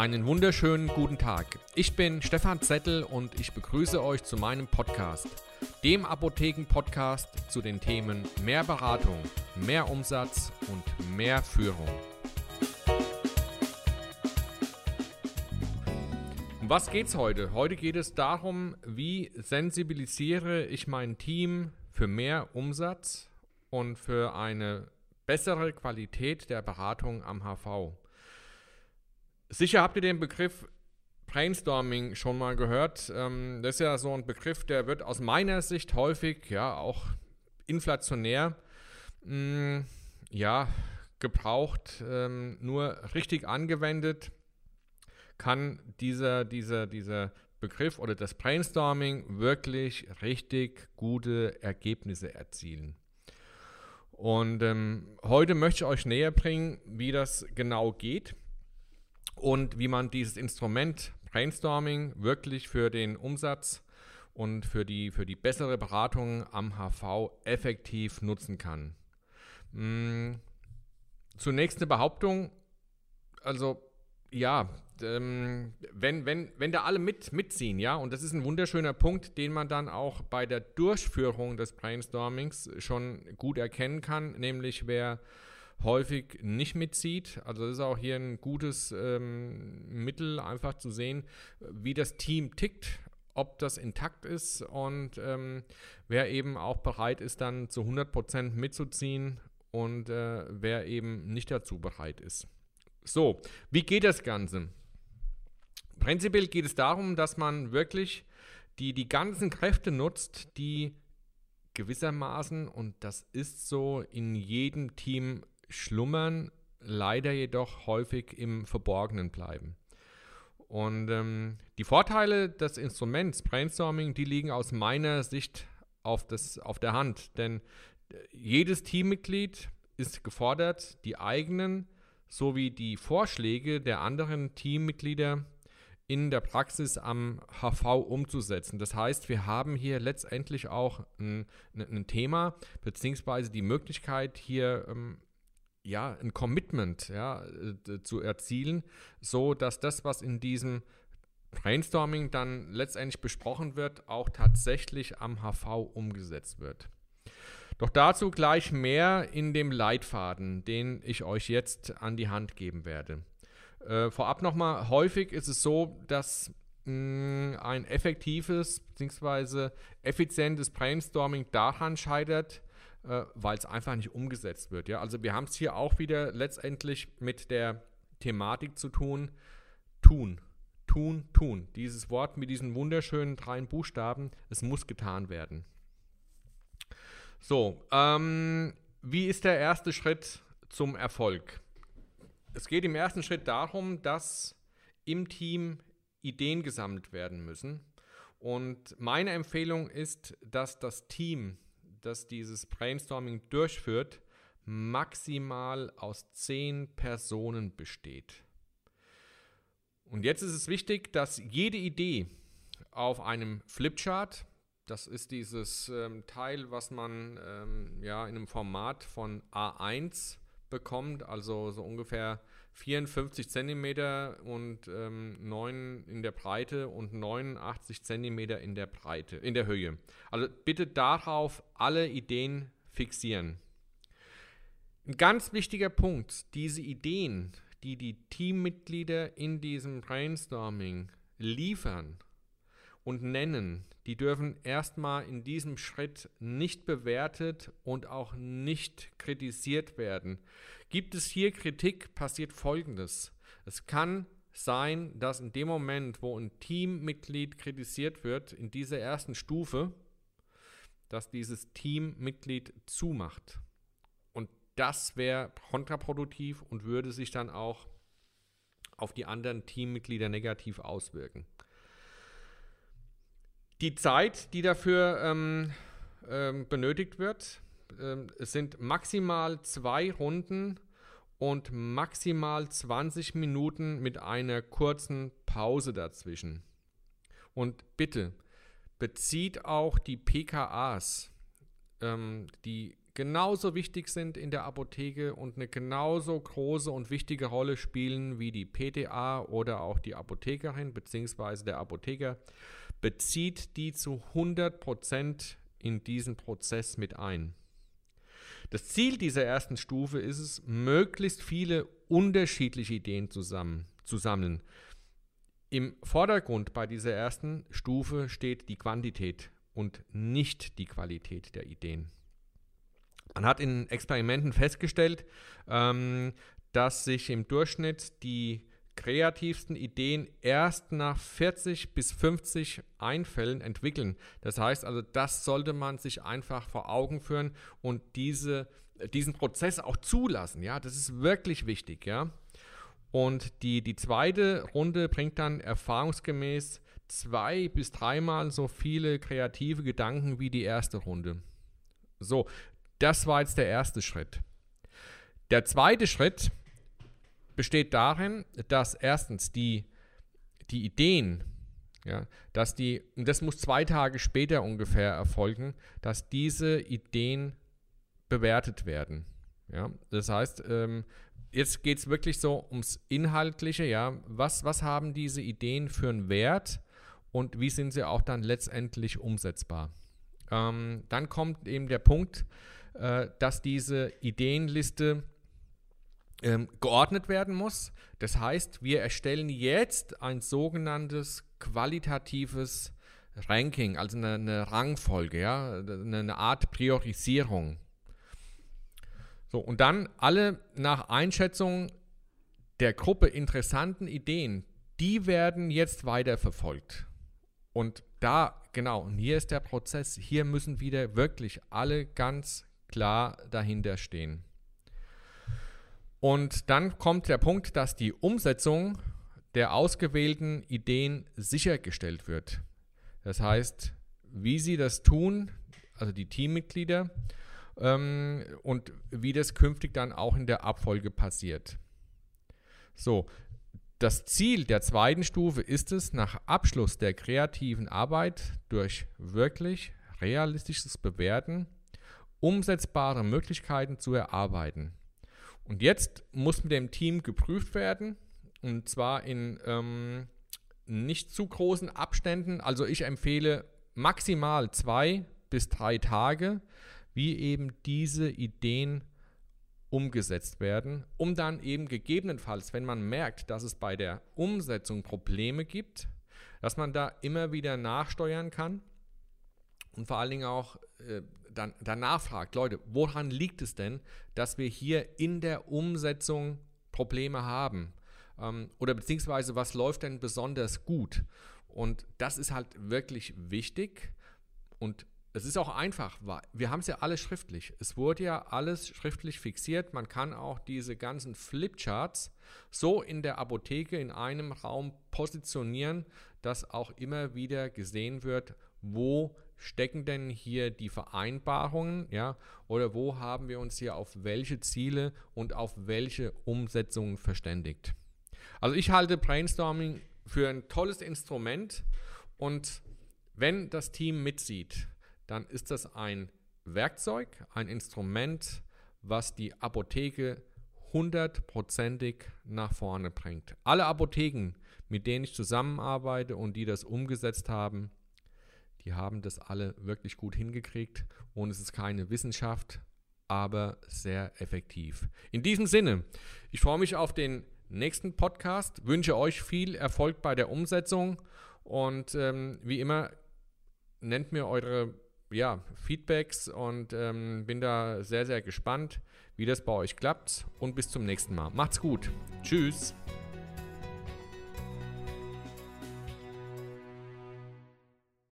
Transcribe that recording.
Einen wunderschönen guten Tag. Ich bin Stefan Zettel und ich begrüße euch zu meinem Podcast, dem Apotheken-Podcast zu den Themen mehr Beratung, mehr Umsatz und mehr Führung. Um was geht's heute? Heute geht es darum, wie sensibilisiere ich mein Team für mehr Umsatz und für eine bessere Qualität der Beratung am HV. Sicher habt ihr den Begriff Brainstorming schon mal gehört. Ähm, das ist ja so ein Begriff, der wird aus meiner Sicht häufig, ja, auch inflationär, mh, mm, ja, gebraucht. Ähm, nur richtig angewendet kann dieser, dieser, dieser Begriff oder das Brainstorming wirklich richtig gute Ergebnisse erzielen. Und ähm, heute möchte ich euch näher bringen, wie das genau geht und wie man dieses Instrument Brainstorming wirklich für den Umsatz und für die, für die bessere Beratung am HV effektiv nutzen kann. Hm, zunächst eine Behauptung, also ja, ähm, wenn, wenn, wenn da alle mit, mitziehen, ja, und das ist ein wunderschöner Punkt, den man dann auch bei der Durchführung des Brainstormings schon gut erkennen kann, nämlich wer häufig nicht mitzieht. Also das ist auch hier ein gutes ähm, Mittel, einfach zu sehen, wie das Team tickt, ob das intakt ist und ähm, wer eben auch bereit ist, dann zu 100% mitzuziehen und äh, wer eben nicht dazu bereit ist. So, wie geht das Ganze? Prinzipiell geht es darum, dass man wirklich die, die ganzen Kräfte nutzt, die gewissermaßen, und das ist so in jedem Team schlummern, leider jedoch häufig im Verborgenen bleiben. Und ähm, die Vorteile des Instruments Brainstorming, die liegen aus meiner Sicht auf, das, auf der Hand. Denn äh, jedes Teammitglied ist gefordert, die eigenen sowie die Vorschläge der anderen Teammitglieder in der Praxis am HV umzusetzen. Das heißt, wir haben hier letztendlich auch ein, ein Thema beziehungsweise die Möglichkeit, hier ähm, ja, ein Commitment ja, äh, zu erzielen, so dass das, was in diesem Brainstorming dann letztendlich besprochen wird, auch tatsächlich am HV umgesetzt wird. Doch dazu gleich mehr in dem Leitfaden, den ich euch jetzt an die Hand geben werde. Äh, vorab nochmal, häufig ist es so, dass mh, ein effektives bzw. effizientes Brainstorming daran scheitert, äh, weil es einfach nicht umgesetzt wird. Ja? Also wir haben es hier auch wieder letztendlich mit der Thematik zu tun, tun, tun, tun. Dieses Wort mit diesen wunderschönen drei Buchstaben, es muss getan werden. So, ähm, wie ist der erste Schritt zum Erfolg? Es geht im ersten Schritt darum, dass im Team Ideen gesammelt werden müssen. Und meine Empfehlung ist, dass das Team das dieses Brainstorming durchführt, maximal aus zehn Personen besteht. Und jetzt ist es wichtig, dass jede Idee auf einem Flipchart, das ist dieses ähm, Teil, was man ähm, ja in einem Format von A1 bekommt, also so ungefähr 54 cm und ähm, 9 in der Breite und 89 cm in der Breite, in der Höhe. Also bitte darauf alle Ideen fixieren. Ein ganz wichtiger Punkt, diese Ideen, die die Teammitglieder in diesem Brainstorming liefern und nennen, die dürfen erstmal in diesem Schritt nicht bewertet und auch nicht kritisiert werden. Gibt es hier Kritik, passiert Folgendes. Es kann sein, dass in dem Moment, wo ein Teammitglied kritisiert wird, in dieser ersten Stufe, dass dieses Teammitglied zumacht. Und das wäre kontraproduktiv und würde sich dann auch auf die anderen Teammitglieder negativ auswirken. Die Zeit, die dafür ähm, ähm, benötigt wird, ähm, sind maximal zwei Runden und maximal 20 Minuten mit einer kurzen Pause dazwischen. Und bitte bezieht auch die PKAs, ähm, die genauso wichtig sind in der Apotheke und eine genauso große und wichtige Rolle spielen wie die PTA oder auch die Apothekerin bzw. der Apotheker, bezieht die zu 100% in diesen Prozess mit ein. Das Ziel dieser ersten Stufe ist es, möglichst viele unterschiedliche Ideen zusammen, zu sammeln. Im Vordergrund bei dieser ersten Stufe steht die Quantität und nicht die Qualität der Ideen. Man hat in Experimenten festgestellt, ähm, dass sich im Durchschnitt die kreativsten Ideen erst nach 40 bis 50 Einfällen entwickeln. Das heißt also, das sollte man sich einfach vor Augen führen und diese, diesen Prozess auch zulassen. Ja, das ist wirklich wichtig. Ja. Und die, die zweite Runde bringt dann erfahrungsgemäß zwei bis dreimal so viele kreative Gedanken wie die erste Runde. So, das war jetzt der erste Schritt. Der zweite Schritt besteht darin, dass erstens die, die Ideen, ja, dass die, und das muss zwei Tage später ungefähr erfolgen, dass diese Ideen bewertet werden. Ja, das heißt, ähm, jetzt geht es wirklich so ums Inhaltliche, ja, was, was haben diese Ideen für einen Wert und wie sind sie auch dann letztendlich umsetzbar. Ähm, dann kommt eben der Punkt, äh, dass diese Ideenliste ähm, geordnet werden muss. Das heißt, wir erstellen jetzt ein sogenanntes qualitatives Ranking, also eine, eine Rangfolge, ja, eine Art Priorisierung. So, und dann alle nach Einschätzung der Gruppe interessanten Ideen, die werden jetzt weiterverfolgt. Und da, genau, und hier ist der Prozess, hier müssen wieder wirklich alle ganz klar dahinter stehen. Und dann kommt der Punkt, dass die Umsetzung der ausgewählten Ideen sichergestellt wird. Das heißt, wie sie das tun, also die Teammitglieder, ähm, und wie das künftig dann auch in der Abfolge passiert. So, das Ziel der zweiten Stufe ist es, nach Abschluss der kreativen Arbeit durch wirklich realistisches Bewerten umsetzbare Möglichkeiten zu erarbeiten. Und jetzt muss mit dem Team geprüft werden, und zwar in ähm, nicht zu großen Abständen. Also ich empfehle maximal zwei bis drei Tage, wie eben diese Ideen umgesetzt werden, um dann eben gegebenenfalls, wenn man merkt, dass es bei der Umsetzung Probleme gibt, dass man da immer wieder nachsteuern kann und vor allen Dingen auch äh, dann, danach fragt, Leute, woran liegt es denn, dass wir hier in der Umsetzung Probleme haben? Ähm, oder beziehungsweise was läuft denn besonders gut? Und das ist halt wirklich wichtig und es ist auch einfach, weil wir haben es ja alles schriftlich. Es wurde ja alles schriftlich fixiert. Man kann auch diese ganzen Flipcharts so in der Apotheke in einem Raum positionieren, dass auch immer wieder gesehen wird, wo stecken denn hier die Vereinbarungen, ja, oder wo haben wir uns hier auf welche Ziele und auf welche Umsetzungen verständigt. Also ich halte Brainstorming für ein tolles Instrument und wenn das Team mitzieht, dann ist das ein Werkzeug, ein Instrument, was die Apotheke hundertprozentig nach vorne bringt. Alle Apotheken, mit denen ich zusammenarbeite und die das umgesetzt haben, die haben das alle wirklich gut hingekriegt und es ist keine Wissenschaft, aber sehr effektiv. In diesem Sinne, ich freue mich auf den nächsten Podcast, wünsche euch viel Erfolg bei der Umsetzung und ähm, wie immer nennt mir eure ja, Feedbacks und ähm, bin da sehr, sehr gespannt, wie das bei euch klappt. Und bis zum nächsten Mal. Macht's gut. Tschüss.